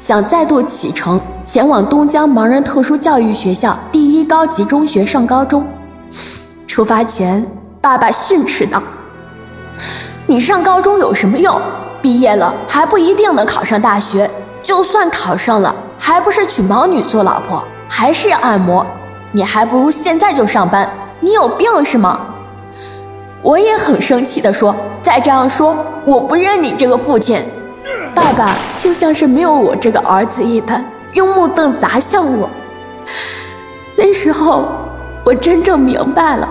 想再度启程前往东江盲人特殊教育学校第一高级中学上高中。出发前，爸爸训斥道：“你上高中有什么用？毕业了还不一定能考上大学，就算考上了，还不是娶毛女做老婆，还是要按摩。你还不如现在就上班。你有病是吗？”我也很生气地说：“再这样说，我不认你这个父亲。”爸爸就像是没有我这个儿子一般，用木凳砸向我。那时候，我真正明白了，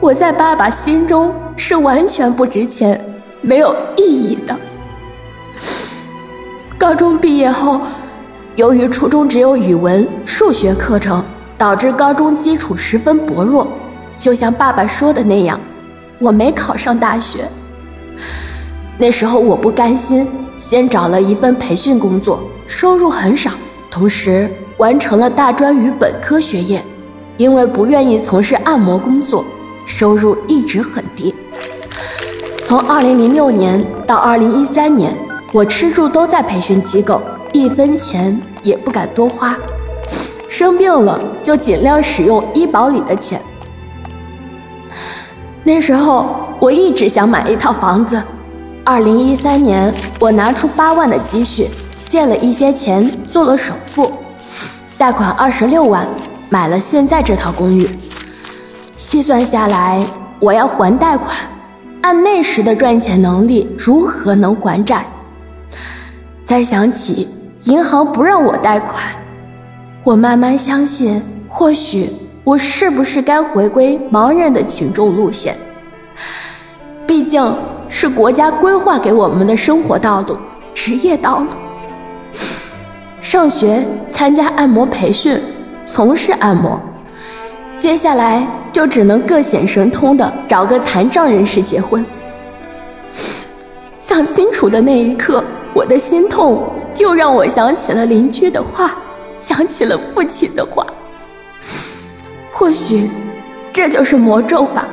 我在爸爸心中是完全不值钱、没有意义的。高中毕业后，由于初中只有语文、数学课程，导致高中基础十分薄弱。就像爸爸说的那样，我没考上大学。那时候我不甘心。先找了一份培训工作，收入很少，同时完成了大专与本科学业。因为不愿意从事按摩工作，收入一直很低。从2006年到2013年，我吃住都在培训机构，一分钱也不敢多花。生病了就尽量使用医保里的钱。那时候我一直想买一套房子。二零一三年，我拿出八万的积蓄，借了一些钱做了首付，贷款二十六万，买了现在这套公寓。细算下来，我要还贷款，按那时的赚钱能力，如何能还债？再想起银行不让我贷款，我慢慢相信，或许我是不是该回归盲人的群众路线？毕竟。是国家规划给我们的生活道路、职业道路。上学参加按摩培训，从事按摩，接下来就只能各显神通的找个残障人士结婚。想清楚的那一刻，我的心痛又让我想起了邻居的话，想起了父亲的话。或许，这就是魔咒吧，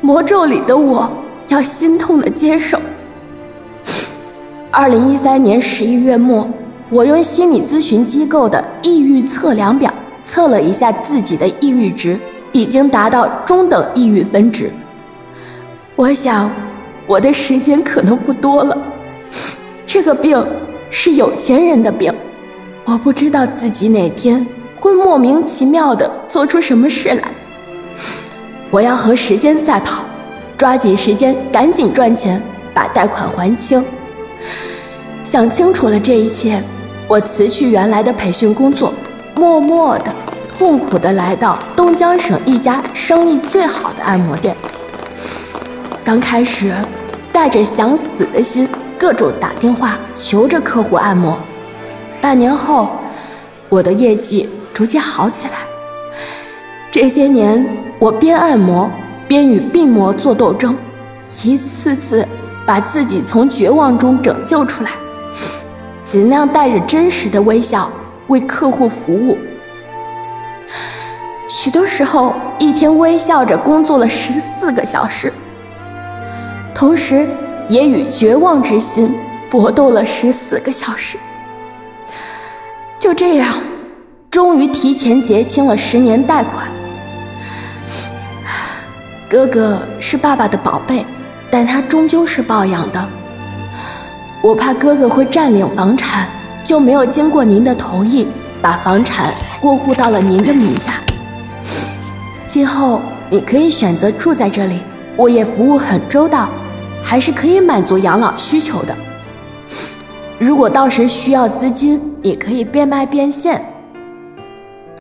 魔咒里的我。要心痛的接受。二零一三年十一月末，我用心理咨询机构的抑郁测量表测了一下自己的抑郁值，已经达到中等抑郁分值。我想，我的时间可能不多了。这个病是有钱人的病，我不知道自己哪天会莫名其妙的做出什么事来。我要和时间赛跑。抓紧时间，赶紧赚钱，把贷款还清。想清楚了这一切，我辞去原来的培训工作，默默的、痛苦的来到东江省一家生意最好的按摩店。刚开始，带着想死的心，各种打电话求着客户按摩。半年后，我的业绩逐渐好起来。这些年，我边按摩。边与病魔做斗争，一次次把自己从绝望中拯救出来，尽量带着真实的微笑为客户服务。许多时候，一天微笑着工作了十四个小时，同时也与绝望之心搏斗了十四个小时。就这样，终于提前结清了十年贷款。哥哥是爸爸的宝贝，但他终究是抱养的。我怕哥哥会占领房产，就没有经过您的同意，把房产过户到了您的名下。今后你可以选择住在这里，物业服务很周到，还是可以满足养老需求的。如果到时需要资金，也可以变卖变现。